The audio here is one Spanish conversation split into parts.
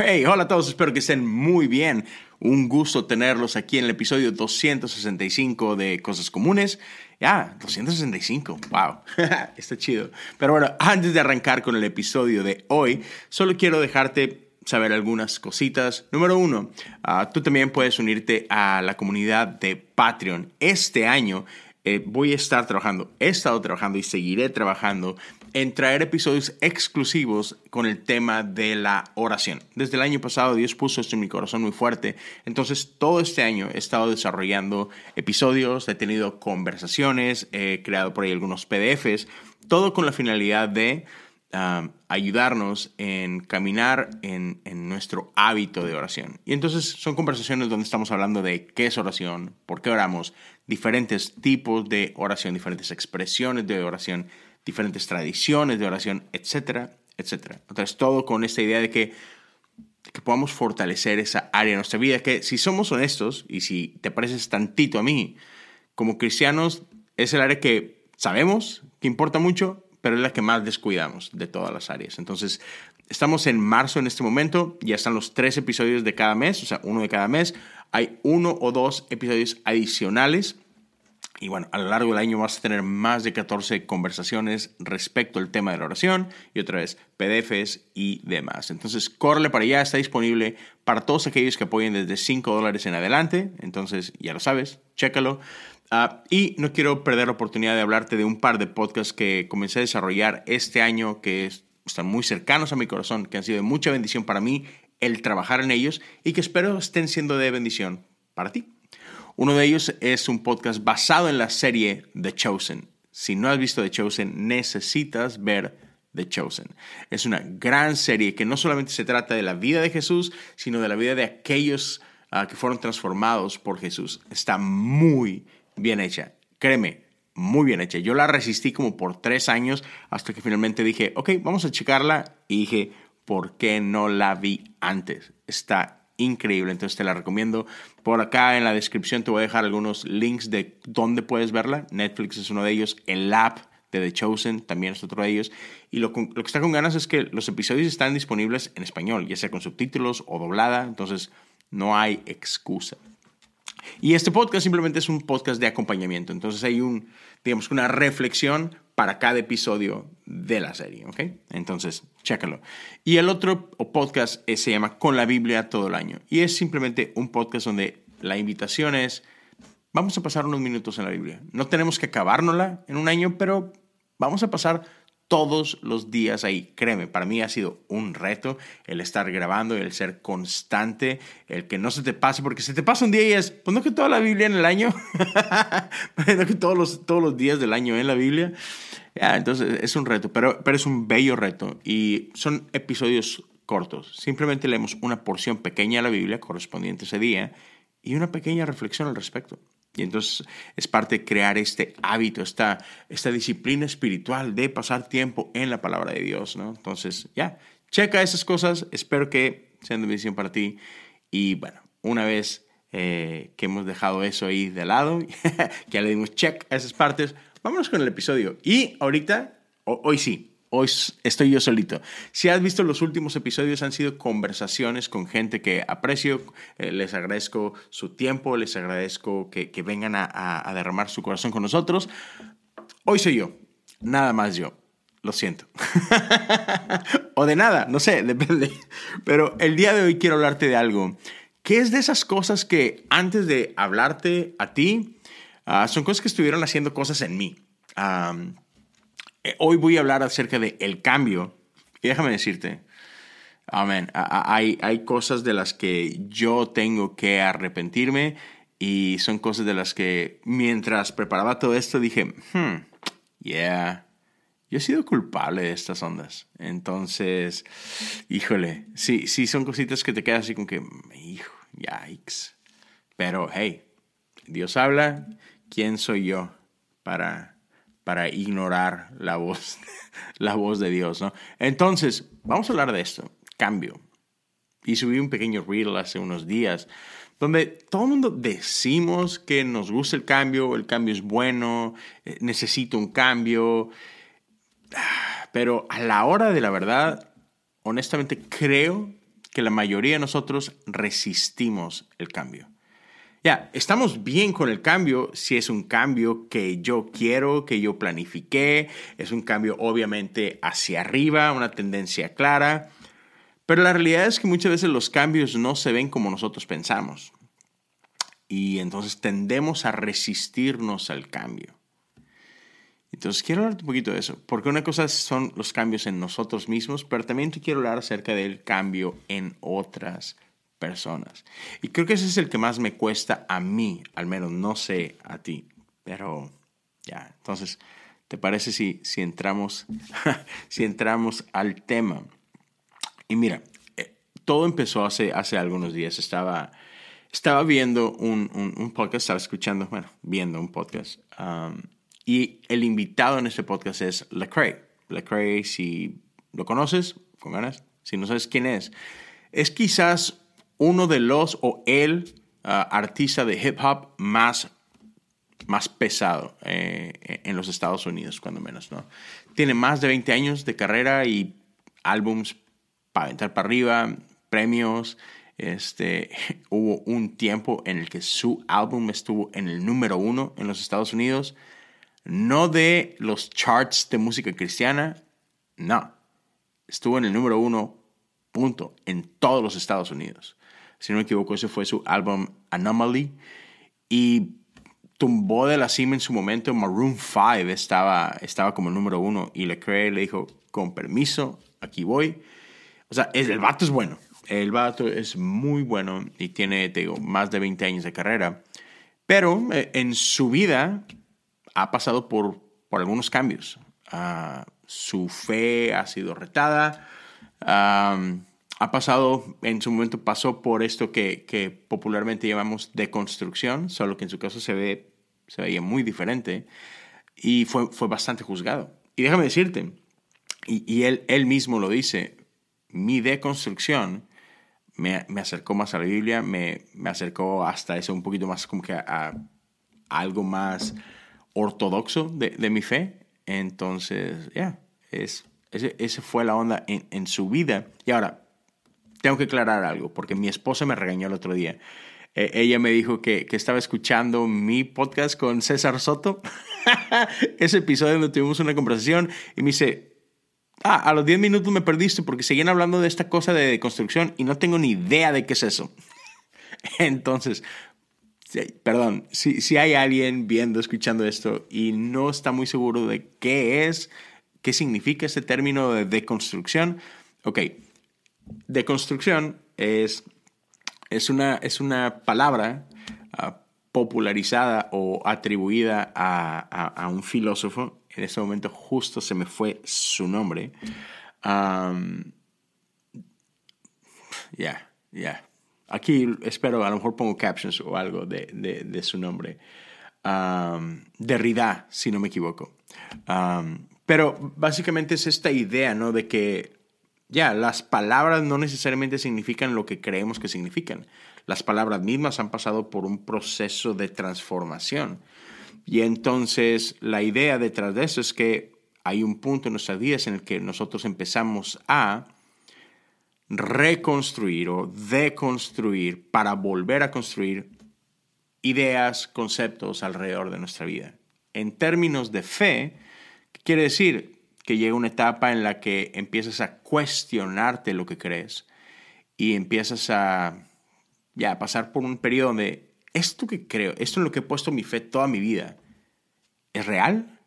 Hey, hola a todos, espero que estén muy bien. Un gusto tenerlos aquí en el episodio 265 de Cosas Comunes. Ya, 265, wow, está chido. Pero bueno, antes de arrancar con el episodio de hoy, solo quiero dejarte saber algunas cositas. Número uno, ah, tú también puedes unirte a la comunidad de Patreon. Este año eh, voy a estar trabajando, he estado trabajando y seguiré trabajando en traer episodios exclusivos con el tema de la oración. Desde el año pasado Dios puso esto en mi corazón muy fuerte. Entonces todo este año he estado desarrollando episodios, he tenido conversaciones, he creado por ahí algunos PDFs, todo con la finalidad de um, ayudarnos en caminar en nuestro hábito de oración. Y entonces son conversaciones donde estamos hablando de qué es oración, por qué oramos, diferentes tipos de oración, diferentes expresiones de oración diferentes tradiciones de oración, etcétera, etcétera. Entonces, todo con esta idea de que, que podamos fortalecer esa área de nuestra vida, que si somos honestos y si te pareces tantito a mí, como cristianos, es el área que sabemos que importa mucho, pero es la que más descuidamos de todas las áreas. Entonces, estamos en marzo en este momento, ya están los tres episodios de cada mes, o sea, uno de cada mes. Hay uno o dos episodios adicionales y bueno, a lo largo del año vas a tener más de 14 conversaciones respecto al tema de la oración y otra vez PDFs y demás. Entonces, córrele para allá, está disponible para todos aquellos que apoyen desde 5 dólares en adelante. Entonces, ya lo sabes, chécalo. Ah, y no quiero perder la oportunidad de hablarte de un par de podcasts que comencé a desarrollar este año que están muy cercanos a mi corazón, que han sido de mucha bendición para mí el trabajar en ellos y que espero estén siendo de bendición para ti. Uno de ellos es un podcast basado en la serie The Chosen. Si no has visto The Chosen, necesitas ver The Chosen. Es una gran serie que no solamente se trata de la vida de Jesús, sino de la vida de aquellos ah, que fueron transformados por Jesús. Está muy bien hecha. Créeme, muy bien hecha. Yo la resistí como por tres años hasta que finalmente dije, ok, vamos a checarla. Y dije, ¿por qué no la vi antes? Está increíble, entonces te la recomiendo. Por acá en la descripción te voy a dejar algunos links de dónde puedes verla. Netflix es uno de ellos, el app de The Chosen también es otro de ellos. Y lo, lo que está con ganas es que los episodios están disponibles en español, ya sea con subtítulos o doblada, entonces no hay excusa. Y este podcast simplemente es un podcast de acompañamiento, entonces hay un, digamos, una reflexión para cada episodio de la serie. Entonces, chécalo. Y el otro podcast se llama Con la Biblia todo el año. Y es simplemente un podcast donde la invitación es, vamos a pasar unos minutos en la Biblia. No tenemos que acabárnosla en un año, pero vamos a pasar todos los días ahí. Créeme, para mí ha sido un reto el estar grabando, el ser constante, el que no se te pase, porque si te pasa un día y es, pues no que toda la Biblia en el año, no que todos los, todos los días del año en la Biblia. Entonces es un reto, pero, pero es un bello reto y son episodios cortos. Simplemente leemos una porción pequeña de la Biblia correspondiente ese día y una pequeña reflexión al respecto. Y entonces es parte de crear este hábito, esta, esta disciplina espiritual de pasar tiempo en la palabra de Dios, ¿no? Entonces, ya, checa esas cosas, espero que sean de bendición para ti. Y bueno, una vez eh, que hemos dejado eso ahí de lado, que ya le dimos check a esas partes, vámonos con el episodio. Y ahorita, hoy sí, Hoy estoy yo solito. Si has visto los últimos episodios, han sido conversaciones con gente que aprecio. Eh, les agradezco su tiempo, les agradezco que, vengan a, derramar su corazón con nosotros. Hoy soy yo, nada más yo. Lo siento. o de nada, no sé, depende. Pero el día de hoy quiero hablarte de algo que es de esas cosas que antes de hablarte a ti, ah, son cosas que estuvieron haciendo cosas en mí. Hoy voy a hablar acerca de el cambio. Y déjame decirte, amén, hay, hay cosas de las que yo tengo que arrepentirme y son cosas de las que mientras preparaba todo esto dije, hmm, yeah, yo he sido culpable de estas ondas. Entonces, híjole, sí, sí son cositas que te quedan así como que, hijo, yikes. Pero, hey, Dios habla, ¿quién soy yo para para ignorar la voz, la voz de Dios, ¿no? Entonces, vamos a hablar de esto, cambio. Y subí un pequeño reel hace unos días donde todo el mundo decimos que nos gusta el cambio, el cambio es bueno, eh, necesito un cambio, pero a la hora de la verdad, honestamente creo que la mayoría de nosotros resistimos el cambio. Ya, estamos bien con el cambio si es un cambio que yo quiero, que yo planifiqué, es un cambio obviamente hacia arriba, una tendencia clara, pero la realidad es que muchas veces los cambios no se ven como nosotros pensamos y entonces tendemos a resistirnos al cambio. Entonces quiero hablar un poquito de eso, porque una cosa son los cambios en nosotros mismos, pero también te quiero hablar acerca del cambio en otras personas. Y creo que ese es el que más me cuesta a mí, al menos no sé a ti, pero ya, entonces, ¿te parece si, si, entramos, si entramos al tema? Y mira, eh, todo empezó hace, hace algunos días, estaba, estaba viendo un, un, podcast, estaba escuchando, bueno, viendo un podcast. Um, y el invitado en este podcast es Lecrae. Lecrae, si lo conoces, con ganas, si no sabes quién es, es quizás uno de los o el ah, artista de hip hop más, más pesado eh, en los Estados Unidos, cuando menos, ¿no? Tiene más de 20 años de carrera y álbums para entrar para arriba, premios. Este, hubo un tiempo en el que su álbum estuvo en el número uno en los Estados Unidos no de los charts de música cristiana, no. Estuvo en el número uno, punto, en todos los Estados Unidos. Si no me equivoco, ese fue su álbum Anomaly. Y tumbó de la cima en su momento. Maroon 5 estaba, estaba como número uno. Y Lecrae le dijo, con permiso, aquí voy. O sea, el vato es bueno. El vato es muy bueno y tiene, te digo, más de 20 años de carrera. Pero eh, en su vida ha pasado por, por algunos cambios. Ah, su fe ha sido retada. Ha pasado, en su momento pasó por esto que, que, popularmente llamamos deconstrucción, solo que en su caso se, ve, se veía muy diferente y fue, fue bastante juzgado. Y déjame decirte, y, y él, él mismo lo dice, mi deconstrucción me, me, acercó más a la Biblia, me, me, acercó hasta eso un poquito más como que a, algo más ortodoxo de, de mi fe. Entonces, ya, es, ese, ese, fue la onda en, en, su vida. Y ahora, tengo que aclarar algo, porque mi esposa me regañó el otro día. Eh, ella me dijo que, que, estaba escuchando mi podcast con César Soto, ese episodio donde tuvimos una conversación, y me dice, ah, a los 10 minutos me perdiste porque seguían hablando de esta cosa de construcción y no tengo ni idea de qué es eso. Entonces, perdón, si, si hay alguien viendo, escuchando esto y no está muy seguro de qué es, qué significa este término de deconstrucción, ok, deconstrucción es, es, una, es una palabra uh, popularizada o atribuida a, a, un filósofo, en este momento justo se me fue su nombre, ya, ya, Aquí espero, a lo mejor pongo captions o algo de, de, su nombre. Derrida, si no me equivoco. Pero básicamente es esta idea, ¿no? De que ya, las palabras no necesariamente significan lo que creemos que significan. Las palabras mismas han pasado por un proceso de transformación. Y entonces la idea detrás de eso es que hay un punto en nuestras vidas en el que nosotros empezamos a reconstruir o deconstruir para volver a construir ideas, conceptos alrededor de nuestra vida. En términos de fe, ¿qué quiere decir? Que llega una etapa en la que empiezas a cuestionarte lo que crees y empiezas a ya pasar por un periodo donde esto que creo, esto en lo que he puesto mi fe toda mi vida, ¿es real?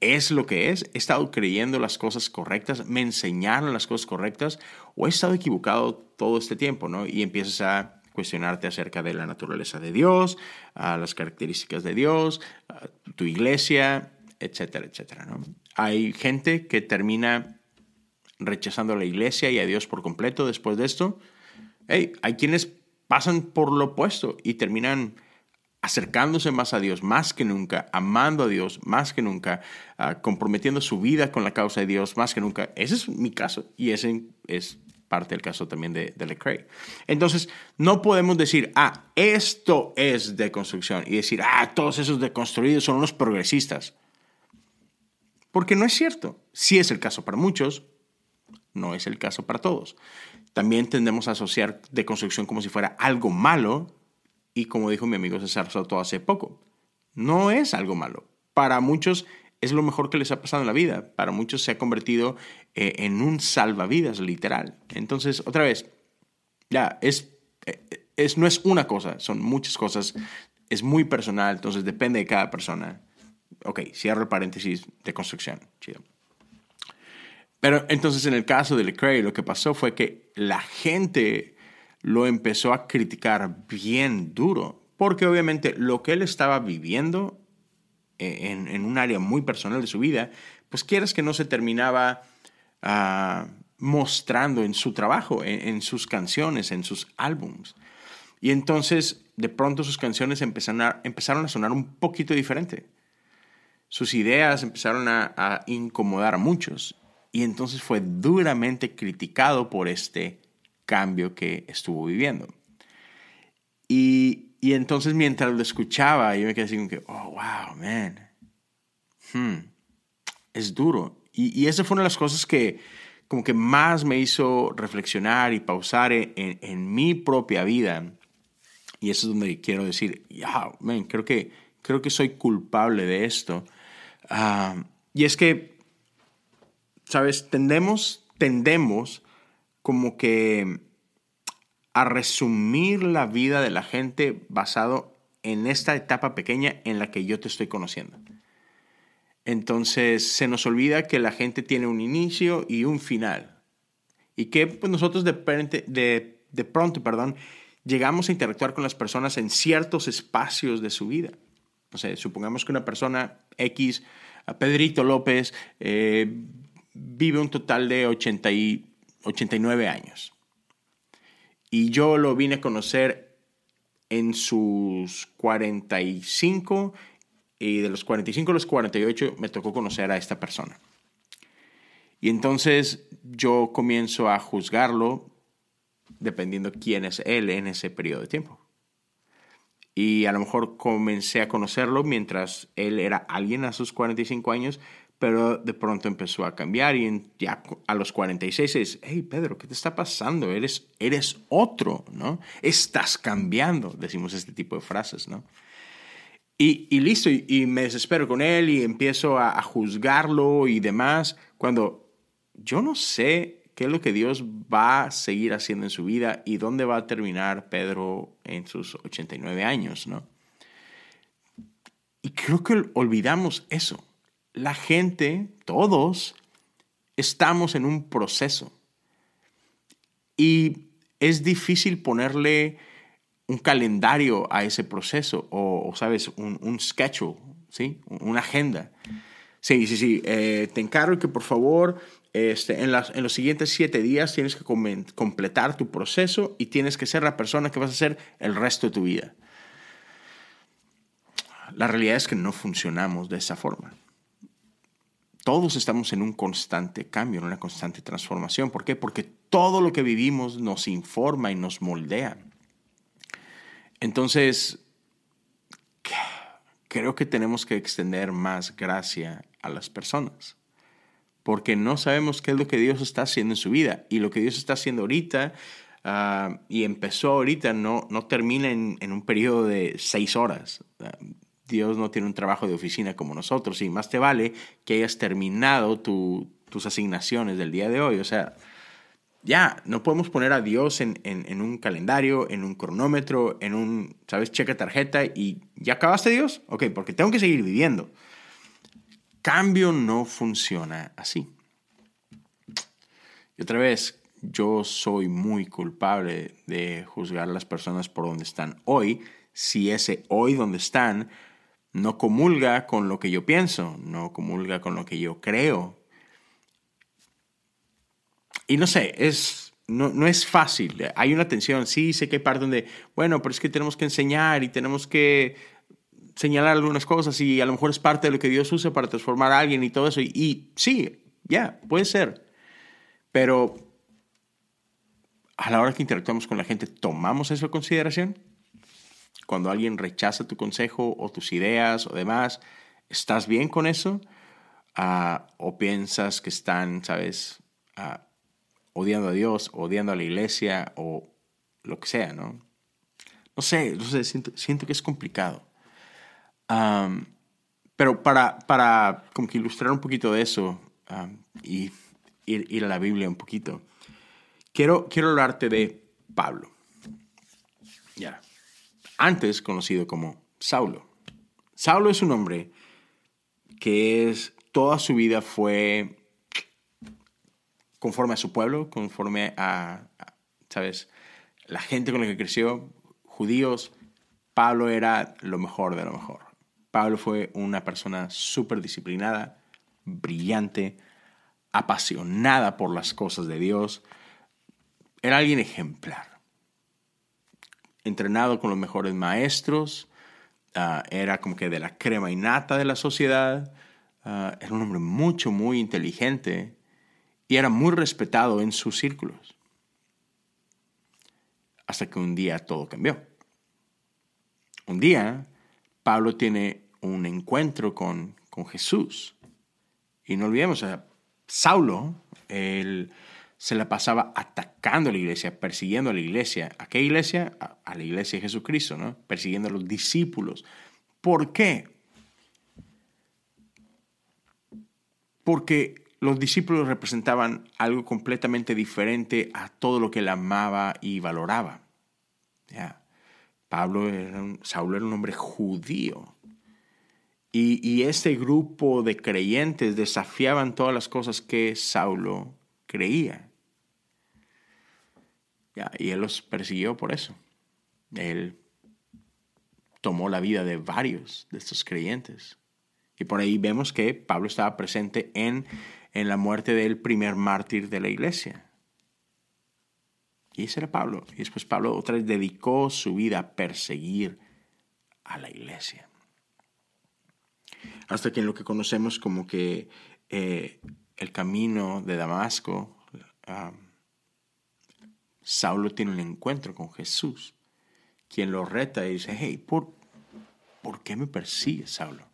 es lo que es, he estado creyendo las cosas correctas, me enseñaron las cosas correctas o he estado equivocado todo este tiempo, ¿no? Y empiezas a cuestionarte acerca de la naturaleza de Dios, a las características de Dios, tu iglesia, etcétera, etcétera, ¿no? Hay gente que termina rechazando a la iglesia y a Dios por completo después de esto. Hay quienes pasan por lo opuesto y terminan acercándose más a Dios más que nunca, amando a Dios más que nunca, uh, comprometiendo su vida con la causa de Dios más que nunca. Ese es mi caso y ese es parte del caso también de, de Lecrae. Entonces, no podemos decir, ah, esto es deconstrucción y decir, ah, todos esos deconstruidos son unos progresistas. Porque no es cierto. Sí es el caso para muchos, No es el caso para todos. También tendemos a asociar deconstrucción como si fuera algo malo y como dijo mi amigo César Soto hace poco, no es algo malo. Para muchos es lo mejor que les ha pasado en la vida. Para muchos se ha convertido eh, en un salvavidas literal. Entonces, otra vez, ya, es, eh, es, no es una cosa, son muchas cosas. Es muy personal, entonces depende de cada persona. Ok, cierro el paréntesis de construcción. Chido. Pero entonces en el caso de Lecrae lo que pasó fue que la gente lo empezó a criticar bien duro, porque obviamente lo que él estaba viviendo eh, en, un área muy personal de su vida, pues quieras que no se terminaba ah, mostrando en su trabajo, en, sus canciones, en sus álbums. Y entonces de pronto sus canciones empezaron a, empezaron a sonar un poquito diferente. Sus ideas empezaron a, incomodar a muchos y entonces fue duramente criticado por este cambio que estuvo viviendo. Y, y entonces mientras lo escuchaba, yo me quedé así como que, oh, wow, man. Hmm, es duro. Y, y esa fue una de las cosas que como que más me hizo reflexionar y pausar en, en, mi propia vida. Y eso es donde quiero decir, yeah, man, creo que, creo que soy culpable de esto. Ah, y es que ¿sabes? Tendemos, tendemos como que a resumir la vida de la gente basado en esta etapa pequeña en la que yo te estoy conociendo. Entonces se nos olvida que la gente tiene un inicio y un final. Y que pues, nosotros de, de, de pronto perdón, llegamos a interactuar con las personas en ciertos espacios de su vida. O sea, supongamos que una persona X, Pedrito López, eh, vive un total de 80 y 89 años. Y yo lo vine a conocer en sus 45 y de los 45 a los 48 me tocó conocer a esta persona. Y entonces yo comienzo a juzgarlo dependiendo quién es él en ese periodo de tiempo. Y a lo mejor comencé a conocerlo mientras él era alguien a sus 45 años, pero de pronto empezó a cambiar y ya a los 46 es, hey Pedro, ¿qué te está pasando? Eres, eres otro, ¿no? Estás cambiando, decimos este tipo de frases, ¿no? Y, y listo, y, me desespero con él y empiezo a, a juzgarlo y demás, cuando yo no sé qué es lo que Dios va a seguir haciendo en su vida y dónde va a terminar Pedro en sus 89 años, ¿no? Y creo que olvidamos eso la gente, todos, estamos en un proceso. Y es difícil ponerle un calendario a ese proceso o, ¿sabes? Un, un schedule, ¿sí? Una agenda. Sí, sí, sí. Eh, te encargo que por favor este, en, los siguientes siete días tienes que completar tu proceso y tienes que ser la persona que vas a ser el resto de tu vida. La realidad es que no funcionamos de esa forma todos estamos en un constante cambio, en una constante transformación. ¿Por qué? Porque todo lo que vivimos nos informa y nos moldea. Entonces, creo que tenemos que extender más gracia a las personas, porque no sabemos qué es lo que Dios está haciendo en su vida. Y lo que Dios está haciendo ahorita ah, y empezó ahorita no, no termina en, en, un periodo de seis horas. Dios no tiene un trabajo de oficina como nosotros y más te vale que hayas terminado tus asignaciones del día de hoy. O sea, ya, no podemos poner a Dios en, en, un calendario, en un cronómetro, en un, ¿sabes? Checa tarjeta y ¿ya acabaste Dios? Ok, porque tengo que seguir viviendo. Cambio no funciona así. Y otra vez, yo soy muy culpable de juzgar a las personas por donde están hoy, si ese hoy donde están no comulga con lo que yo pienso, no comulga con lo que yo creo. Y no sé, es, no, no, es fácil. Hay una tensión, sí, sé que hay parte donde, bueno, pero es que tenemos que enseñar y tenemos que señalar algunas cosas y a lo mejor es parte de lo que Dios usa para transformar a alguien y todo eso. Y, sí, ya, puede ser. Pero a la hora que interactuamos con la gente, ¿tomamos eso en consideración? cuando alguien rechaza tu consejo o tus ideas o demás, ¿estás bien con eso? Ah, ¿O piensas que están, sabes, ah, odiando a Dios, odiando a la iglesia o lo que sea, ¿no? No sé, no sé siento, siento que es complicado. Pero para, para como ilustrar un poquito de eso y ir, a la Biblia un poquito, quiero, quiero hablarte de Pablo. Ya. Antes conocido como Saulo. Saulo es un hombre que es, toda su vida fue conforme a su pueblo, conforme a, ¿sabes? La gente con la que creció, judíos, Pablo era lo mejor de lo mejor. Pablo fue una persona súper disciplinada, brillante, apasionada por las cosas de Dios. Era alguien ejemplar. Entrenado con los mejores maestros, ah, era como que de la crema innata de la sociedad. Ah, era un hombre mucho, muy inteligente y era muy respetado en sus círculos. Hasta que un día todo cambió. Un día Pablo tiene un encuentro con, con Jesús. Y no olvidemos, a Saulo, él se la pasaba atacando a la iglesia, persiguiendo a la iglesia. ¿A qué iglesia? A, la iglesia de Jesucristo, ¿no? Persiguiendo a los discípulos. ¿Por qué? Porque los discípulos representaban algo completamente diferente a todo lo que él amaba y valoraba. Pablo Saulo era un hombre judío. Y, este grupo de creyentes desafiaban todas las cosas que Saulo creía. y él los persiguió por eso. Él tomó la vida de varios de estos creyentes. Y por ahí vemos que Pablo estaba presente en en la muerte del primer mártir de la iglesia. Y ese era Pablo. Y después Pablo otra vez dedicó su vida a perseguir a la iglesia. Hasta que en lo que conocemos como que eh, el camino de Damasco, Saulo tiene un encuentro con Jesús, quien lo reta y dice, hey, ¿por, ¿por qué me persigues, Saulo?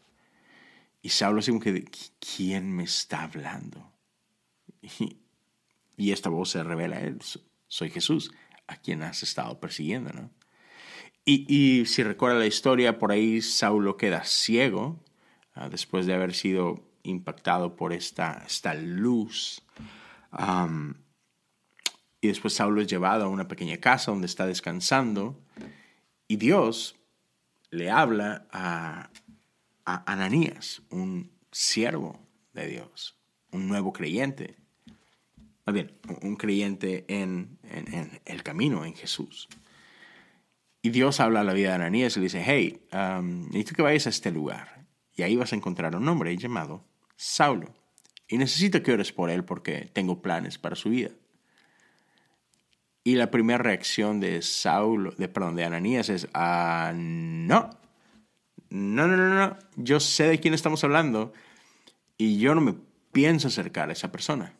Y Saulo así como que, ¿quién me está hablando? Y, esta voz se revela a él, soy Jesús, a quien has estado persiguiendo, ¿no? Y, si recuerda la historia, por ahí Saulo queda ciego ah, después de haber sido impactado por esta, esta luz. y después Saulo es llevado a una pequeña casa donde está descansando y Dios le habla a, a Ananías, un siervo de Dios, un nuevo creyente. Más bien, un creyente en, el camino, en Jesús. Y Dios habla a la vida de Ananías y le dice, hey, um, necesito que vayas a este lugar. Y ahí vas a encontrar un hombre llamado Saulo. Y necesito que ores por él porque tengo planes para su vida. Y la primera reacción de Saulo, de, perdón, de Ananías es, ah, no, no, no, no, no, yo sé de quién estamos hablando y yo no me pienso acercar a esa persona.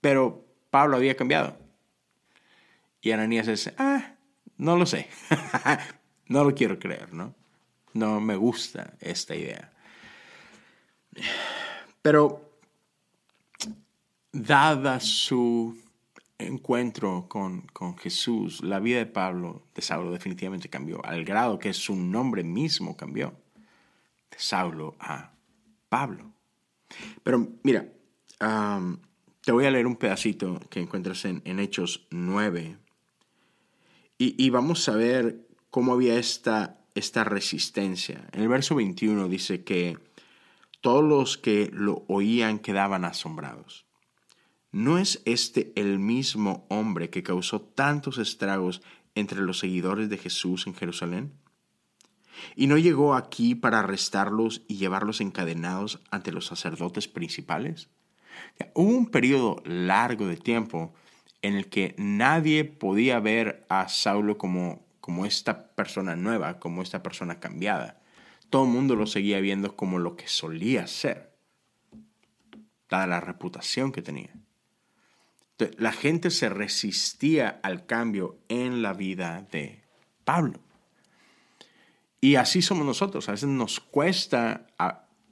Pero Pablo había cambiado. Y Ananías dice, ah, no lo sé, no lo quiero creer, ¿no? No me gusta esta idea. Pero, dada su encuentro con, con, Jesús, la vida de Pablo, de Saulo, definitivamente cambió, al grado que su nombre mismo cambió, de Saulo a Pablo. Pero mira, te voy a leer un pedacito que encuentras en, en Hechos 9 y, y, vamos a ver cómo había esta, esta resistencia. En el verso 21 dice que todos los que lo oían quedaban asombrados. ¿No es este el mismo hombre que causó tantos estragos entre los seguidores de Jesús en Jerusalén? ¿Y no llegó aquí para arrestarlos y llevarlos encadenados ante los sacerdotes principales? Hubo un periodo largo de tiempo en el que nadie podía ver a Saulo como, como esta persona nueva, como esta persona cambiada. Todo el mundo lo seguía viendo como lo que solía ser, dada la reputación que tenía la gente se resistía al cambio en la vida de Pablo. Y así somos nosotros. A veces nos cuesta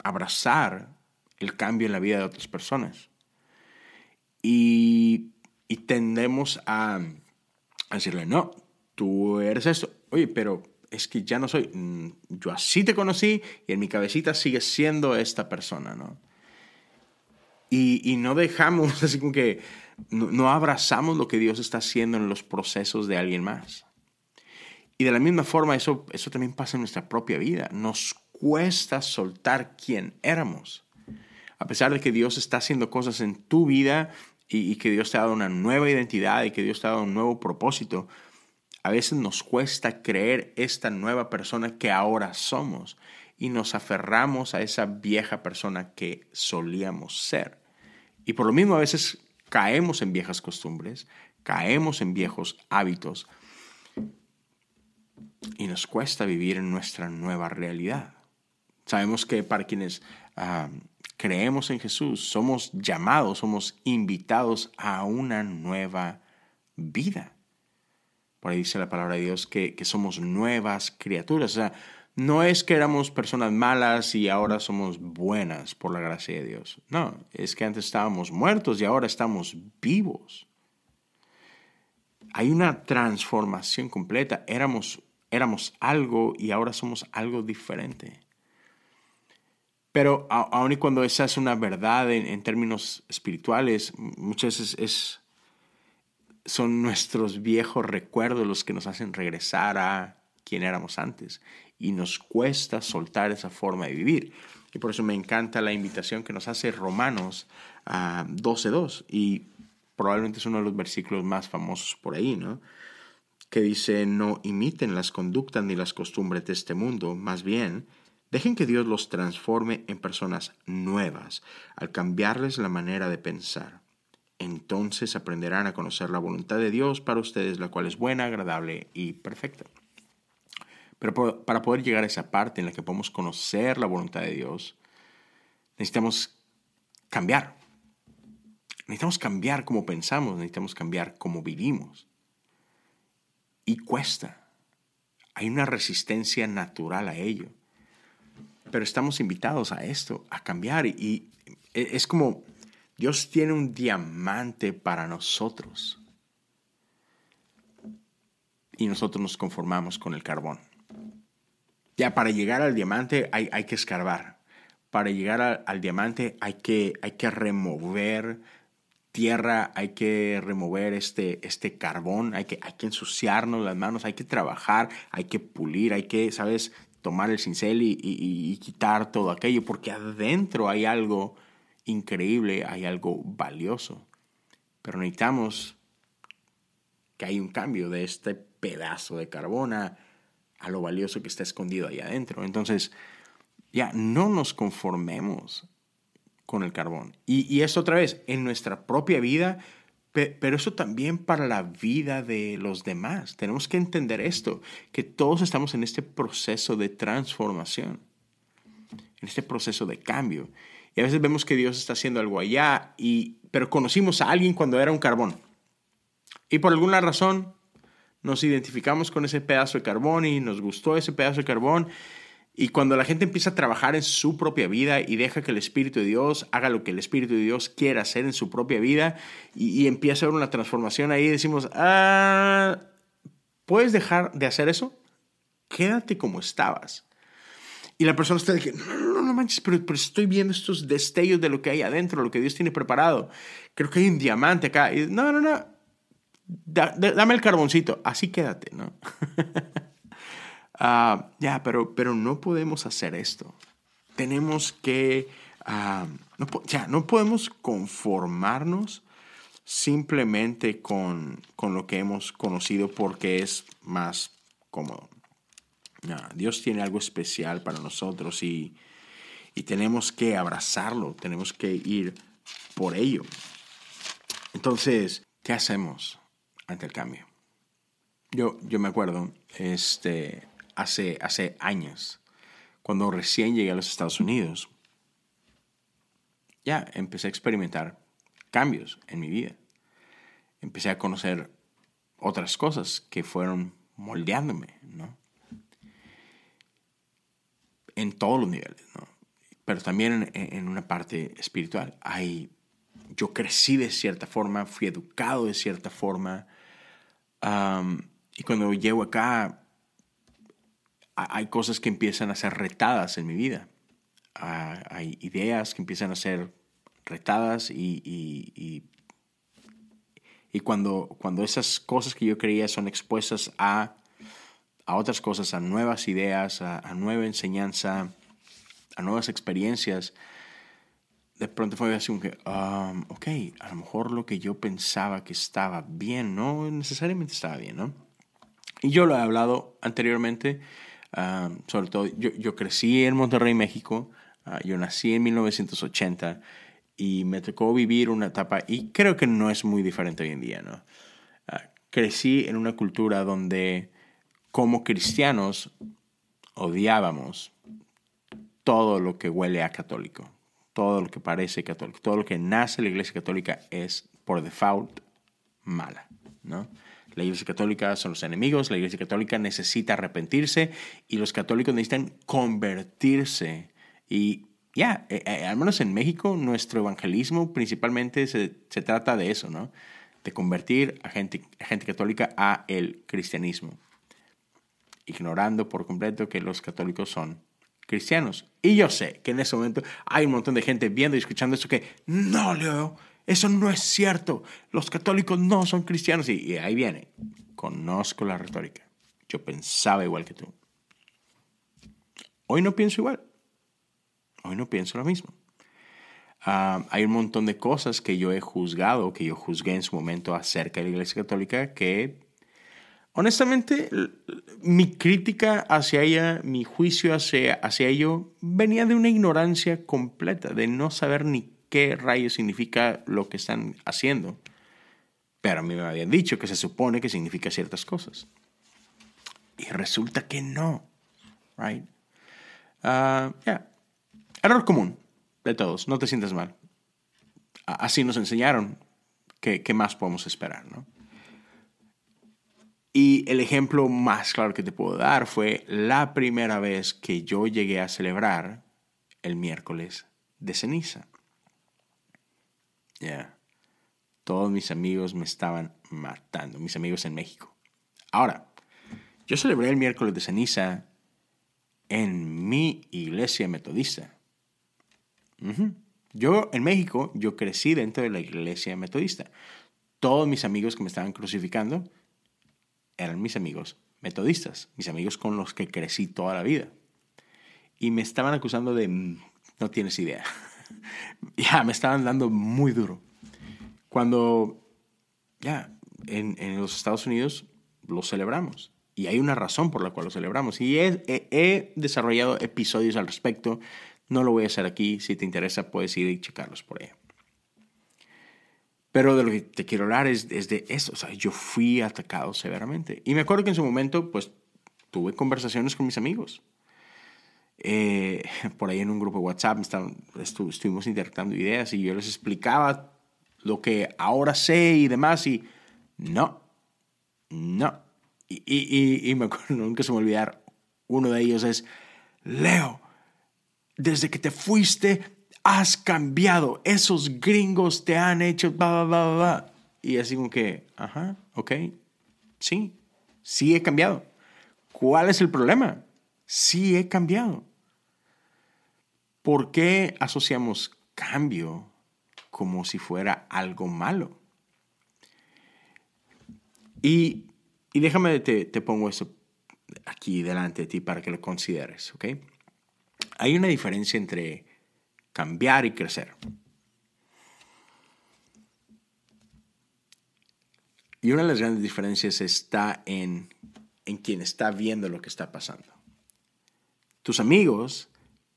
abrazar el cambio en la vida de otras personas. y, tendemos a, a decirle, no, tú eres esto. Oye, pero es que ya no soy, mm, yo así te conocí y en mi cabecita sigues siendo esta persona, ¿no? Y, y no dejamos, así como que no, abrazamos lo que Dios está haciendo en los procesos de alguien más. Y de la misma forma, eso, eso también pasa en nuestra propia vida. Nos cuesta soltar quién éramos. A pesar de que Dios está haciendo cosas en tu vida y que Dios te ha dado una nueva identidad y que Dios te ha dado un nuevo propósito, a veces nos cuesta creer esta nueva persona que ahora somos y nos aferramos a esa vieja persona que solíamos ser. Y por lo mismo a veces caemos en viejas costumbres, caemos en viejos hábitos y nos cuesta vivir en nuestra nueva realidad. Sabemos que para quienes creemos en Jesús somos llamados, somos invitados a una nueva vida. Por ahí dice la palabra de Dios que, que somos nuevas criaturas. O sea, no es que éramos personas malas y ahora somos buenas por la gracia de Dios. No, es que antes estábamos muertos y ahora estamos vivos. Hay una transformación completa. Éramos, éramos algo y ahora somos algo diferente. Pero aun y cuando esa es una verdad en, en términos espirituales, muchas veces es, son nuestros viejos recuerdos los que nos hacen regresar a quien éramos antes y nos cuesta soltar esa forma de vivir. Y por eso me encanta la invitación que nos hace Romanos a 12.2 y probablemente es uno de los versículos más famosos por ahí, ¿no? Que dice, no imiten las conductas ni las costumbres de este mundo, más bien, dejen que Dios los transforme en personas nuevas al cambiarles la manera de pensar. Entonces aprenderán a conocer la voluntad de Dios para ustedes, la cual es buena, agradable y perfecta. Pero para poder llegar a esa parte en la que podemos conocer la voluntad de Dios, necesitamos cambiar. Necesitamos cambiar cómo pensamos, necesitamos cambiar cómo vivimos. Y cuesta. Hay una resistencia natural a ello. Pero estamos invitados a esto, a cambiar. Y es como Dios tiene un diamante para nosotros. Y nosotros nos conformamos con el carbón. Ya para llegar al diamante hay, que escarbar. Para llegar al diamante hay que, hay que remover tierra, hay que remover este, este carbón, hay que, hay que ensuciarnos las manos, hay que trabajar, hay que pulir, hay que, ¿sabes?, tomar el cincel y, y quitar todo aquello, porque adentro hay algo increíble, hay algo valioso. Pero necesitamos que hay un cambio de este pedazo de carbón a a lo valioso que está escondido ahí adentro. Entonces, ya no nos conformemos con el carbón. Y, y eso otra vez, en nuestra propia vida, pero eso también para la vida de los demás. Tenemos que entender esto, que todos estamos en este proceso de transformación, en este proceso de cambio. Y a veces vemos que Dios está haciendo algo allá, y, pero conocimos a alguien cuando era un carbón. Y por alguna razón nos identificamos con ese pedazo de carbón y nos gustó ese pedazo de carbón. Y cuando la gente empieza a trabajar en su propia vida y deja que el Espíritu de Dios haga lo que el Espíritu de Dios quiera hacer en su propia vida y, empieza a haber una transformación ahí, decimos, ah, ¿puedes dejar de hacer eso? Quédate como estabas. Y la persona está no manches, pero, pero, estoy viendo estos destellos de lo que hay adentro, lo que Dios tiene preparado. Creo que hay un diamante acá. Y, no, no, no, dame el carboncito, así quédate, ¿no? uh, ya, pero, pero no podemos hacer esto. Tenemos que, uh, no, ya, no podemos conformarnos simplemente con, con, lo que hemos conocido porque es más cómodo. Dios tiene algo especial para nosotros y, y tenemos que abrazarlo, tenemos que ir por ello. Entonces, ¿qué hacemos? ante el cambio. Yo, yo me acuerdo, este, hace, hace años, cuando recién llegué a los Estados Unidos, ya empecé a experimentar cambios en mi vida. Empecé a conocer otras cosas que fueron moldeándome, ¿no? En todos los niveles, ¿no? Pero también en, una parte espiritual. Hay, yo crecí de cierta forma, fui educado de cierta forma. y cuando llego acá, hay cosas que empiezan a ser retadas en mi vida. hay ideas que empiezan a ser retadas y, y, cuando, cuando esas cosas que yo creía son expuestas a, a otras cosas, a nuevas ideas, a nueva enseñanza, a nuevas experiencias, de pronto fue así como que, um, ok, a lo mejor lo que yo pensaba que estaba bien, no necesariamente estaba bien, ¿no? Y yo lo he hablado anteriormente, um, sobre todo, yo, yo, crecí en Monterrey, México, uh, yo nací en 1980 y me tocó vivir una etapa, y creo que no es muy diferente hoy en día, ¿no? Uh, crecí en una cultura donde como cristianos odiábamos todo lo que huele a católico todo lo que parece católico, todo lo que nace la Iglesia Católica es por default mala, ¿no? La Iglesia Católica son los enemigos, la Iglesia Católica necesita arrepentirse y los católicos necesitan convertirse. Y ya, eh, eh, al menos en México, nuestro evangelismo principalmente se, se trata de eso, ¿no? De convertir a gente, a gente católica a el cristianismo, ignorando por completo que los católicos son cristianos. Y yo sé que en ese momento hay un montón de gente viendo y escuchando esto que, no, Leo, eso no es cierto. Los católicos no son cristianos. Y, ahí viene. Conozco la retórica. Yo pensaba igual que tú. Hoy no pienso igual. Hoy no pienso lo mismo. Ah, hay un montón de cosas que yo he juzgado, que yo juzgué en su momento acerca de la Iglesia Católica, que honestamente, mi crítica hacia ella, mi juicio hacia, hacia ello, venía de una ignorancia completa, de no saber ni qué rayos significa lo que están haciendo. Pero a mí me habían dicho que se supone que significa ciertas cosas. Y resulta que no. Right? Uh, Error común de todos, no te sientas mal. Así nos enseñaron. ¿Qué, qué más podemos esperar? ¿no? Y el ejemplo más claro que te puedo dar fue la primera vez que yo llegué a celebrar el miércoles de ceniza. Ya. Todos mis amigos me estaban matando, mis amigos en México. Ahora, yo celebré el miércoles de ceniza en mi iglesia metodista. Yo en México, yo crecí dentro de la iglesia metodista. Todos mis amigos que me estaban crucificando eran mis amigos metodistas, mis amigos con los que crecí toda la vida. Y me estaban acusando de, mm, no tienes idea. ya, me estaban dando muy duro. Cuando, ya, en, en, los Estados Unidos lo celebramos. Y hay una razón por la cual lo celebramos. Y he, he, desarrollado episodios al respecto. No lo voy a hacer aquí. Si te interesa, puedes ir y checarlos por ahí. Pero de lo que te quiero hablar es, de eso. O sea, yo fui atacado severamente. Y me acuerdo que en su momento, pues, tuve conversaciones con mis amigos. Eh, por ahí en un grupo de WhatsApp estuvimos intercambiando ideas y yo les explicaba lo que ahora sé y demás. Y no, no. Y, y, y me acuerdo, nunca se me olvidar, uno de ellos es, Leo, desde que te fuiste has cambiado, esos gringos te han hecho, bla, bla, bla, Y así como que, ajá, ok, sí, sí he cambiado. ¿Cuál es el problema? Sí he cambiado. ¿Por qué asociamos cambio como si fuera algo malo? Y, y déjame, te, te pongo eso aquí delante de ti para que lo consideres, ¿ok? Hay una diferencia entre cambiar y crecer. Y una de las grandes diferencias está en, en quien está viendo lo que está pasando. Tus amigos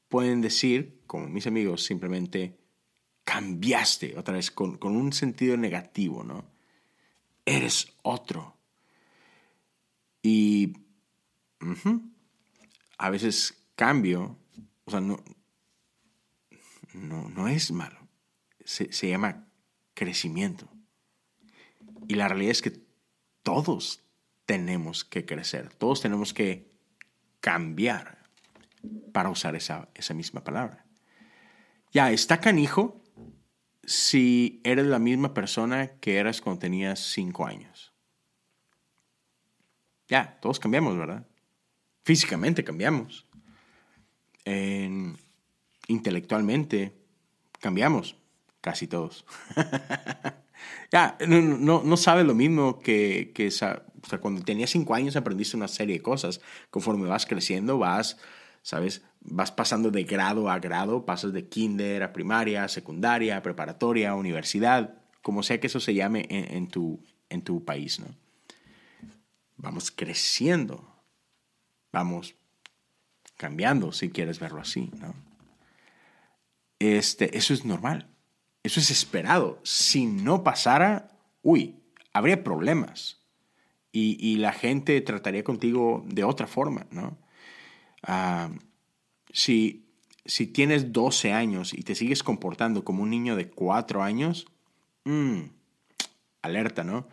pueden decir, como mis amigos, simplemente cambiaste otra vez con, un sentido negativo, ¿no? Eres otro. Y a veces cambio, o sea, no, no, no es malo. Se, se llama crecimiento. Y la realidad es que todos tenemos que crecer, todos tenemos que cambiar para usar esa, esa misma palabra. Ya, está canijo si eres la misma persona que eras cuando tenías cinco años. Ya, todos cambiamos, ¿verdad? Físicamente cambiamos. Intelectualmente cambiamos, casi todos. ya, no, no, sabes lo mismo que, que cuando tenías cinco años aprendiste una serie de cosas. Conforme vas creciendo, vas ¿sabes? Vas pasando de grado a grado, pasas de kinder a primaria, secundaria, preparatoria, universidad, como sea que eso se llame en, tu, en tu país, ¿no? Vamos creciendo, vamos cambiando, si quieres verlo así, ¿no? Este, eso es normal, eso es esperado. Si no pasara, uy, habría problemas. Y, y la gente trataría contigo de otra forma, ¿no? Ah, si, si tienes 12 años y te sigues comportando como un niño de 4 años, mm, alerta, ¿no?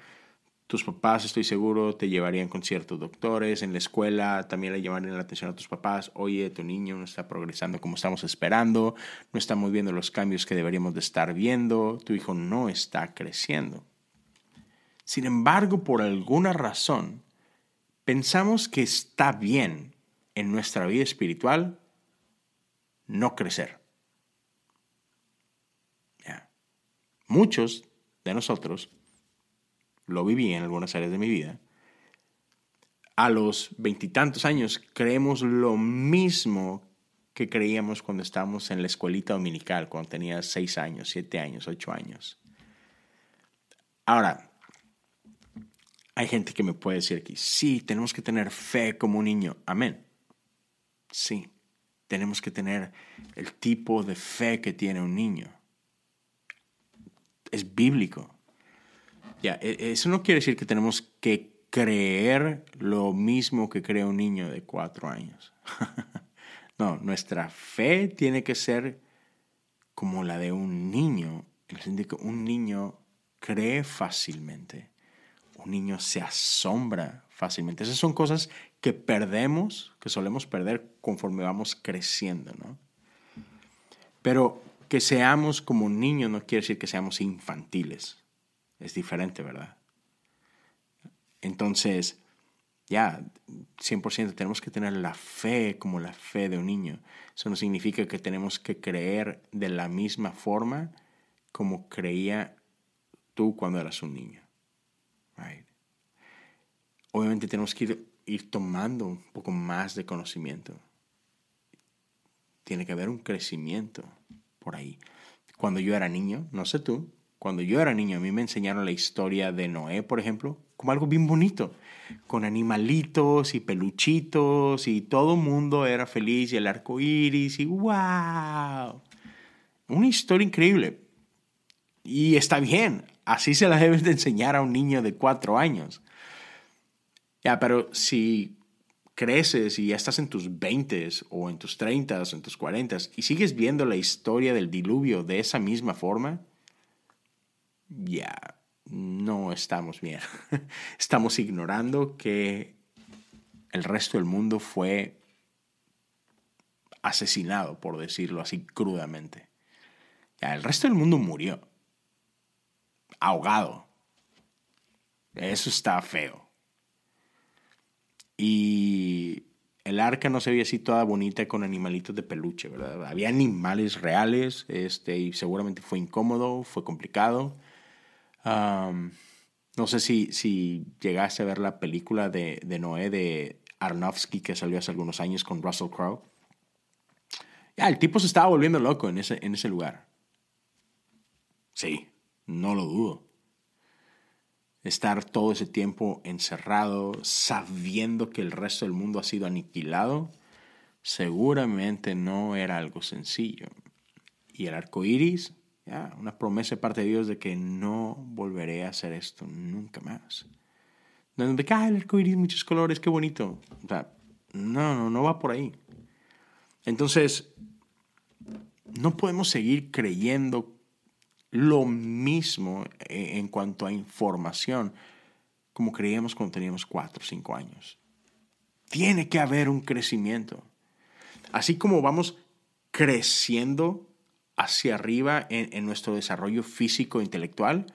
Tus papás, estoy seguro, te llevarían con ciertos doctores. En la escuela también le llamarían la atención a tus papás. Oye, tu niño no está progresando como estamos esperando. No estamos viendo los cambios que deberíamos de estar viendo. Tu hijo no está creciendo. Sin embargo, por alguna razón, pensamos que está bien en nuestra vida espiritual no crecer. Muchos de nosotros, lo viví en algunas áreas de mi vida, a los veintitantos años creemos lo mismo que creíamos cuando estábamos en la escuelita dominical, cuando tenía seis años, siete años, ocho años. Ahora, hay gente que me puede decir aquí, sí, tenemos que tener fe como un niño. Amén. Sí, tenemos que tener el tipo de fe que tiene un niño. Es bíblico. Ya, e, eso no quiere decir que tenemos que creer lo mismo que cree un niño de cuatro años. no, nuestra fe tiene que ser como la de un niño, en el que un niño cree fácilmente, un niño se asombra fácilmente. Esas son cosas que perdemos, que solemos perder conforme vamos creciendo, ¿no? Pero que seamos como niños no quiere decir que seamos infantiles. Es diferente, ¿verdad? Entonces, ya, 100% tenemos que tener la fe como la fe de un niño. Eso no significa que tenemos que creer de la misma forma como creía tú cuando eras un niño. Obviamente tenemos que ir ir tomando un poco más de conocimiento. Tiene que haber un crecimiento por ahí. Cuando yo era niño, no sé tú, cuando yo era niño, a mí me enseñaron la historia de Noé, por ejemplo, como algo bien bonito, con animalitos y peluchitos y todo el mundo era feliz y el arco iris y wow. Una historia increíble. Y está bien, así se la debes de enseñar a un niño de cuatro años. Ya, pero si creces y ya estás en tus 20 o en tus 30 o en tus 40 y sigues viendo la historia del diluvio de esa misma forma, ya no estamos bien. Estamos ignorando que el resto del mundo fue asesinado, por decirlo así crudamente. Ya, el resto del mundo murió, ahogado. Eso está feo. Y el arca no se veía así toda bonita con animalitos de peluche, ¿verdad? Había animales reales este, y seguramente fue incómodo, fue complicado. No sé si, si llegaste a ver la película de, de Noé de Arnofsky que salió hace algunos años con Russell Crowe. Ya, el tipo se estaba volviendo loco en ese, en ese lugar. Sí, no lo dudo estar todo ese tiempo encerrado, sabiendo que el resto del mundo ha sido aniquilado, seguramente no era algo sencillo. Y el arco iris, una promesa de parte de Dios de que no volveré a hacer esto nunca más. No de que, el arco iris, muchos colores, qué bonito. no, no, no va por ahí. Entonces, no podemos seguir creyendo lo mismo eh, en cuanto a información como creíamos cuando teníamos cuatro o cinco años. Tiene que haber un crecimiento. Así como vamos creciendo hacia arriba en, nuestro desarrollo físico e intelectual,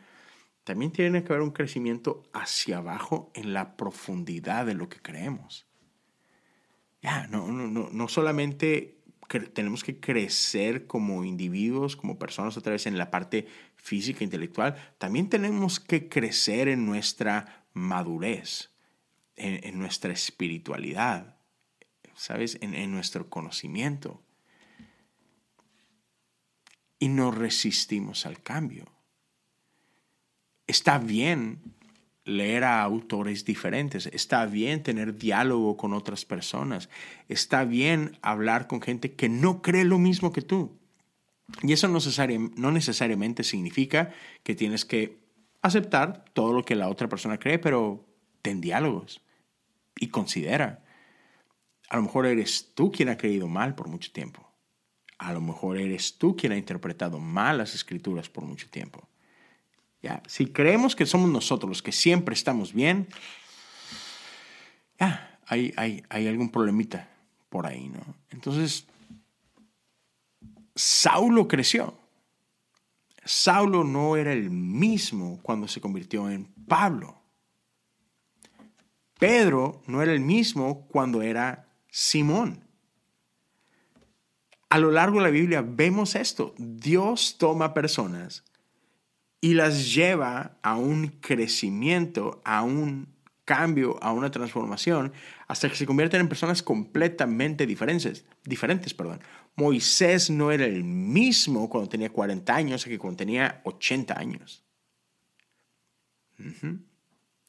también tiene que haber un crecimiento hacia abajo en la profundidad de lo que creemos. Ya, no, no, no, no solamente tenemos que crecer como individuos, como personas, otra vez en la parte física e intelectual, también tenemos que crecer en nuestra madurez, en, nuestra espiritualidad, ¿sabes? En nuestro conocimiento. Y no resistimos al cambio. Está bien leer a autores diferentes, está bien tener diálogo con otras personas, está bien hablar con gente que no cree lo mismo que tú. Y eso no, no necesariamente significa que tienes que aceptar todo lo que la otra persona cree, pero ten diálogos y considera. A lo mejor eres tú quien ha creído mal por mucho tiempo. A lo mejor eres tú quien ha interpretado mal las escrituras por mucho tiempo. Si creemos que somos nosotros los que siempre estamos bien, ya, hay, hay, hay algún problemita por ahí, ¿no? Entonces, Saulo creció. Saulo no era el mismo cuando se convirtió en Pablo. Pedro no era el mismo cuando era Simón. A lo largo de la Biblia vemos esto. Dios toma personas y las lleva a un crecimiento, a un cambio, a una transformación, hasta que se convierten en personas completamente diferentes. diferentes perdón. Moisés no era el mismo cuando tenía 40 años que cuando tenía 80 años.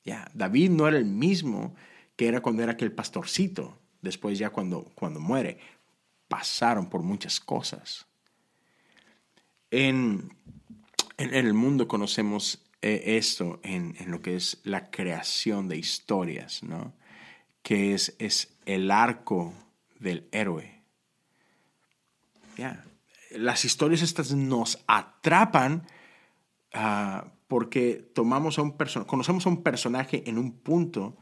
Ya, David no era el mismo que era cuando era aquel pastorcito, después ya cuando, cuando muere. Pasaron por muchas cosas. En en, el mundo conocemos eh, esto en, lo que es la creación de historias, ¿no? Que es, es el arco del héroe. Las historias estas nos atrapan ah, porque tomamos a un conocemos a un personaje en un punto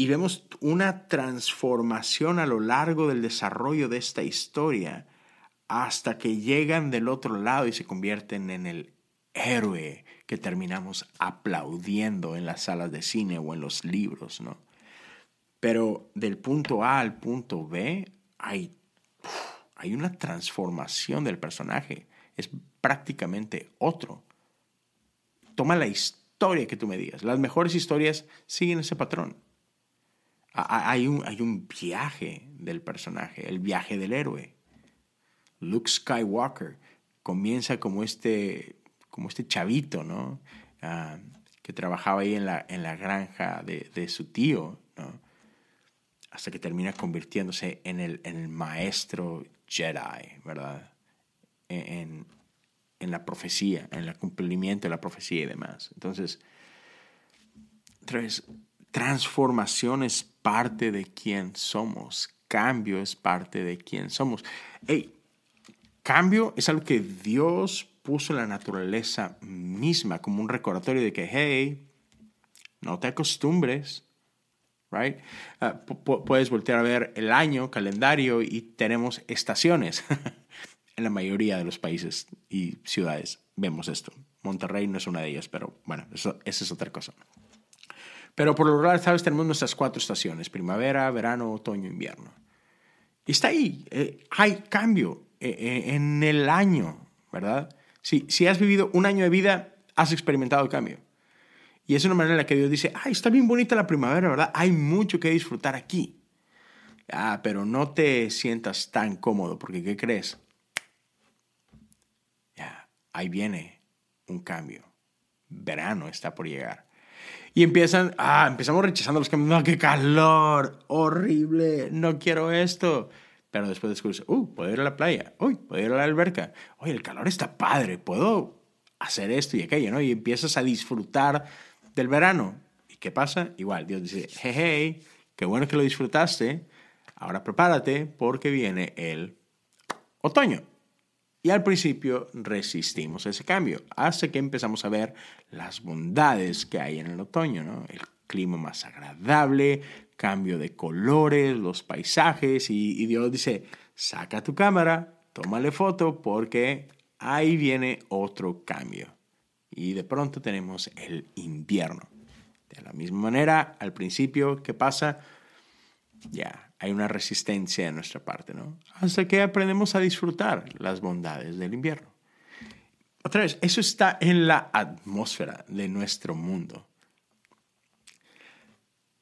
y vemos una transformación a lo largo del desarrollo de esta historia hasta que llegan del otro lado y se convierten en el héroe que terminamos aplaudiendo en las salas de cine o en los libros, ¿no? Pero del punto A al punto B hay, hay una transformación del personaje. Es prácticamente otro. Toma la historia que tú me digas. Las mejores historias siguen ese patrón. Hay un, hay un viaje del personaje, el viaje del héroe. Luke Skywalker comienza como este, como este chavito, ¿no? Ah, que trabajaba ahí en la, en la granja de, de su tío, ¿no? Hasta que termina convirtiéndose en el, en el maestro Jedi, ¿verdad? En, en, la profecía, en el cumplimiento de la profecía y demás. Entonces, transformación es parte de quién somos, cambio es parte de quién somos. Hey, Cambio es algo que Dios puso en la naturaleza misma como un recordatorio de que, hey, no te acostumbres, right? Ah, puedes voltear a ver el año, calendario y tenemos estaciones. en la mayoría de los países y ciudades vemos esto. Monterrey no es una de ellas, pero bueno, eso, esa es otra cosa. Pero por lo general, sabes, tenemos nuestras cuatro estaciones, primavera, verano, otoño, invierno. Y está ahí, eh, hay cambio eh, eh, en el año, ¿verdad? Si, si has vivido un año de vida, has experimentado el cambio. Y es una manera en la que Dios dice, ay, está bien bonita la primavera, ¿verdad? Hay mucho que disfrutar aquí. Ah, pero no te sientas tan cómodo, porque ¿qué crees? Ya, ahí viene un cambio. Verano está por llegar. Y empiezan, ah, empezamos rechazando los cambios. No, qué calor, horrible, no quiero esto. Pero después descubres, uh, puedo ir a la playa, uy, puedo ir a la alberca, oye, el calor está padre, puedo hacer esto y aquello, ¿no? Y empiezas a disfrutar del verano. ¿Y qué pasa? Igual, Dios dice, hey, hey, qué bueno que lo disfrutaste, ahora prepárate porque viene el otoño. Y al principio resistimos ese cambio, hasta que empezamos a ver las bondades que hay en el otoño, ¿no? El clima más agradable, cambio de colores, los paisajes, y, Dios dice, saca tu cámara, tómale foto porque ahí viene otro cambio. Y de pronto tenemos el invierno. De la misma manera, al principio, ¿qué pasa? Ya, hay una resistencia de nuestra parte, ¿no? Hasta que aprendemos a disfrutar las bondades del invierno. Otra vez, eso está en la atmósfera de nuestro mundo.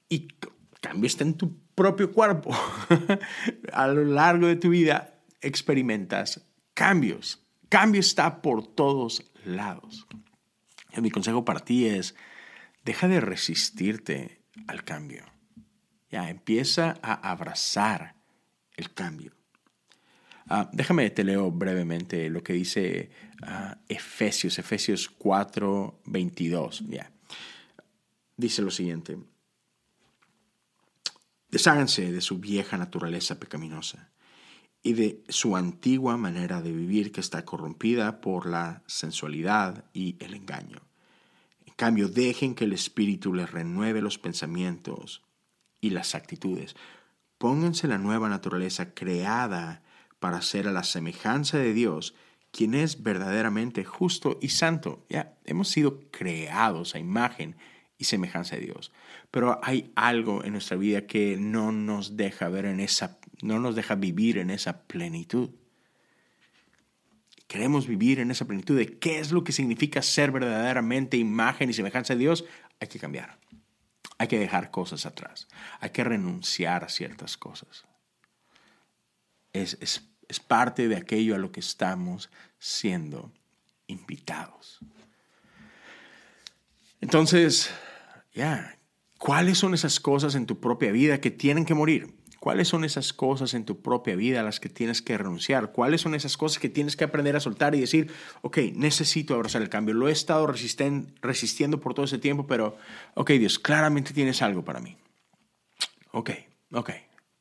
Y cambio está en tu propio cuerpo. a lo largo de tu vida experimentas cambios. Cambio está por todos lados. Y mi consejo para ti es, deja de resistirte al cambio. Ya, empieza a abrazar el cambio. Ah, déjame te leo brevemente lo que dice uh, Efesios, Efesios 4, 22. Ya. Dice lo siguiente. Desháganse de su vieja naturaleza pecaminosa y de su antigua manera de vivir que está corrompida por la sensualidad y el engaño. En cambio, dejen que el Espíritu les renueve los pensamientos y las actitudes. Pónganse la nueva naturaleza creada para ser a la semejanza de Dios, quien es verdaderamente justo y santo. Ya hemos sido creados a imagen y semejanza de Dios. Pero hay algo en nuestra vida que no nos deja ver en esa no nos deja vivir en esa plenitud. Queremos vivir en esa plenitud de qué es lo que significa ser verdaderamente imagen y semejanza de Dios. Hay que cambiar. Hay que dejar cosas atrás. Hay que renunciar a ciertas cosas. Es, es parte de aquello a lo que estamos siendo invitados. Entonces, ya, ¿cuáles son esas cosas en tu propia vida que tienen que morir? ¿Cuáles son esas cosas en tu propia vida a las que tienes que renunciar? ¿Cuáles son esas cosas que tienes que aprender a soltar y decir, ok, necesito abrazar el cambio? Lo he estado resistiendo por todo ese tiempo, pero, ok, Dios, claramente tienes algo para mí. Ok, ok,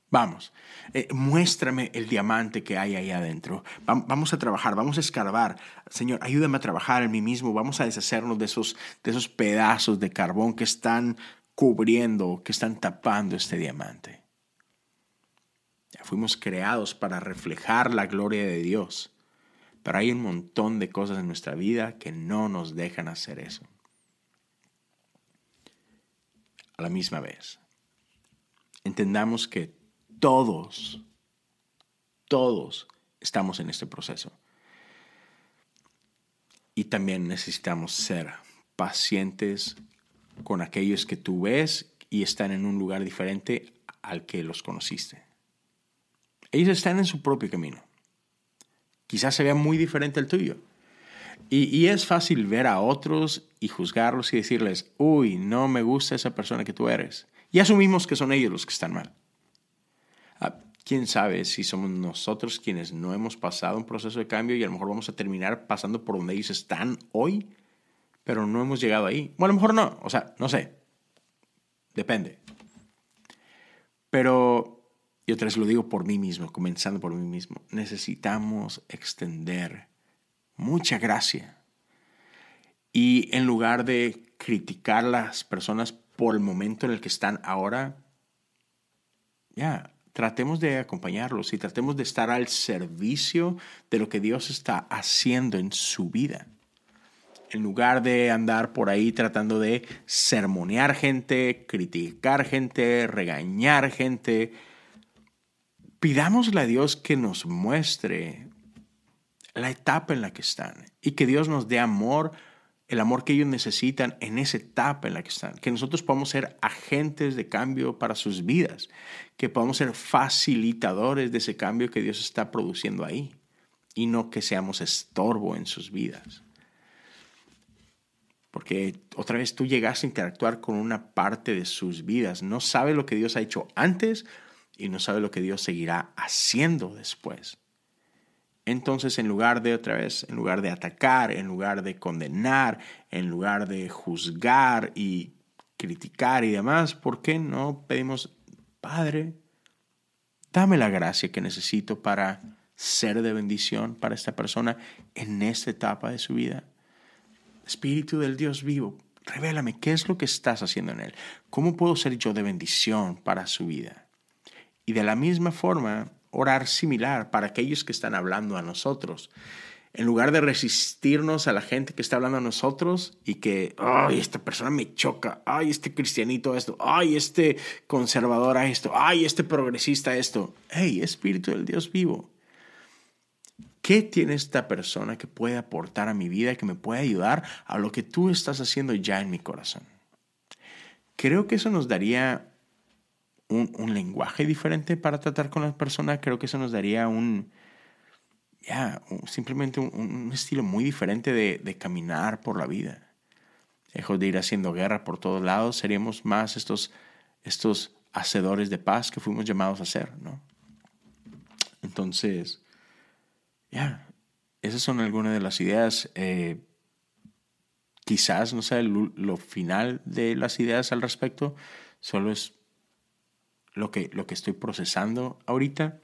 Vamos, eh, muéstrame el diamante que hay ahí adentro. vamos a trabajar, vamos a escarbar. Señor, ayúdame a trabajar en mí mismo. Vamos a deshacernos de esos, de esos pedazos de carbón que están cubriendo, que están tapando este diamante. Fuimos creados para reflejar la gloria de Dios, pero hay un montón de cosas en nuestra vida que no nos dejan hacer eso. A la misma vez, entendamos que todos, todos estamos en este proceso. Y también necesitamos ser pacientes con aquellos que tú ves y están en un lugar diferente al que los conociste. Ellos están en su propio camino. Quizás se vea muy diferente al tuyo. Y, es fácil ver a otros y juzgarlos y decirles, uy, no me gusta esa persona que tú eres. Y asumimos que son ellos los que están mal. Ah, quién sabe si somos nosotros quienes no hemos pasado un proceso de cambio y a lo mejor vamos a terminar pasando por donde ellos están hoy, pero no hemos llegado ahí. Bueno, a lo mejor no, o sea, no sé. Depende. Pero, y otra vez lo digo por mí mismo, comenzando por mí mismo, necesitamos extender mucha gracia. Y en lugar de criticar a las personas por el momento en el que están ahora, ya, tratemos de acompañarlos y tratemos de estar al servicio de lo que Dios está haciendo en su vida. En lugar de andar por ahí tratando de sermonear gente, criticar gente, regañar gente, pidámosle a Dios que nos muestre la etapa en la que están y que Dios nos dé amor el amor que ellos necesitan en esa etapa en la que están, que nosotros podamos ser agentes de cambio para sus vidas, que podamos ser facilitadores de ese cambio que Dios está produciendo ahí y no que seamos estorbo en sus vidas. Porque otra vez tú llegas a interactuar con una parte de sus vidas, no sabe lo que Dios ha hecho antes y no sabe lo que Dios seguirá haciendo después. Entonces, en lugar de otra vez, en lugar de atacar, en lugar de condenar, en lugar de juzgar y criticar y demás, ¿por qué no pedimos, Padre, dame la gracia que necesito para ser de bendición para esta persona en esta etapa de su vida? Espíritu del Dios vivo, revélame qué es lo que estás haciendo en él. ¿Cómo puedo ser yo de bendición para su vida? Y de la misma forma, orar similar para aquellos que están hablando a nosotros. En lugar de resistirnos a la gente que está hablando a nosotros y que, ay, esta persona me choca, ay, este cristianito esto, ay, este conservador a esto, ay, este progresista esto. Hey, Espíritu del Dios vivo, ¿qué tiene esta persona que puede aportar a mi vida, que me puede ayudar a lo que tú estás haciendo ya en mi corazón? Creo que eso nos daría un, lenguaje diferente para tratar con la persona, creo que eso nos daría un, ya, simplemente un, estilo muy diferente de, caminar por la vida. Lejos de ir haciendo guerra por todos lados, seríamos más estos, estos hacedores de paz que fuimos llamados a ser, ¿no? Entonces, ya, esas son algunas de las ideas. Eh, quizás no sea lo final de las ideas al respecto, solo es lo que, lo que estoy procesando ahorita.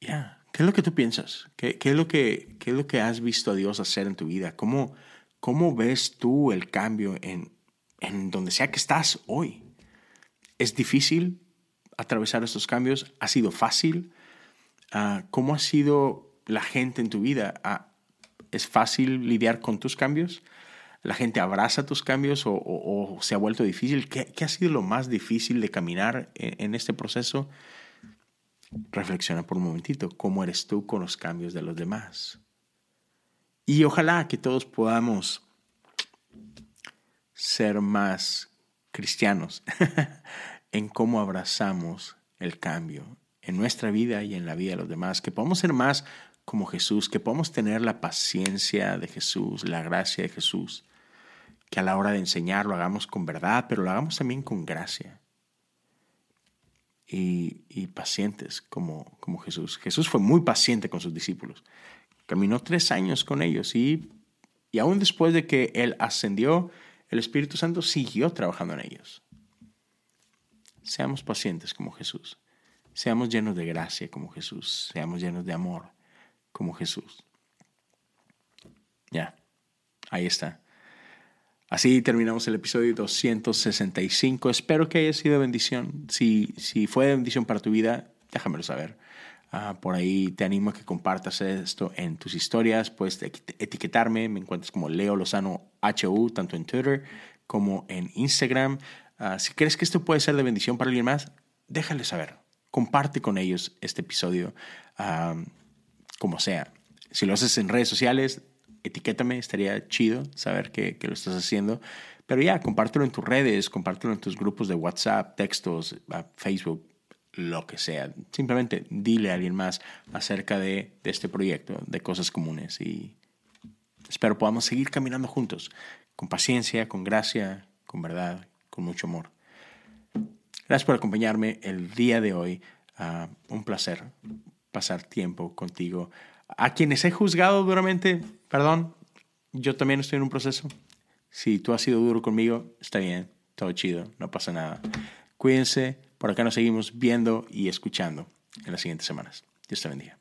Ya, ¿qué es lo que tú piensas? ¿Qué, es lo que, ¿Qué es lo que has visto a Dios hacer en tu vida? ¿Cómo, cómo ves tú el cambio en, en donde sea que estás hoy? ¿Es difícil atravesar estos cambios? ¿Ha sido fácil? Ah, ¿Cómo ha sido la gente en tu vida? Ah, ¿Es fácil lidiar con tus cambios? La gente abraza tus cambios o, se ha vuelto difícil? ¿Qué, ha sido lo más difícil de caminar en, este proceso? Reflexiona por un momentito, ¿cómo eres tú con los cambios de los demás? Y ojalá que todos podamos ser más cristianos en cómo abrazamos el cambio en nuestra vida y en la vida de los demás, que podamos ser más como Jesús, que podamos tener la paciencia de Jesús, la gracia de Jesús, que a la hora de enseñar lo hagamos con verdad, pero lo hagamos también con gracia. Y, pacientes como, como Jesús. Jesús fue muy paciente con sus discípulos. Caminó tres años con ellos y, y aún después de que Él ascendió, el Espíritu Santo siguió trabajando en ellos. Seamos pacientes como Jesús. Seamos llenos de gracia como Jesús. Seamos llenos de amor como Jesús. Ya, ahí está. Así terminamos el episodio 265. Espero que haya sido bendición. Si, si fue de bendición para tu vida, déjamelo saber. Ah, por ahí te animo a que compartas esto en tus historias. Puedes etiquetarme. Me encuentras como Leo Lozano HU, tanto en Twitter como en Instagram. Ah, si crees que esto puede ser de bendición para alguien más, déjale saber. Comparte con ellos este episodio, ah, como sea. Si lo haces en redes sociales, etiquétame, estaría chido saber que, lo estás haciendo. Pero ya, compártelo en tus redes, compártelo en tus grupos de WhatsApp, textos, Facebook, lo que sea. Simplemente dile a alguien más acerca de, de este proyecto, de cosas comunes. Y espero podamos seguir caminando juntos, con paciencia, con gracia, con verdad, con mucho amor. Gracias por acompañarme el día de hoy. Ah, un placer pasar tiempo contigo a quienes he juzgado duramente, perdón, yo también estoy en un proceso. Si tú has sido duro conmigo, está bien, todo chido, no pasa nada. Cuídense, por acá nos seguimos viendo y escuchando en las siguientes semanas. Dios te bendiga.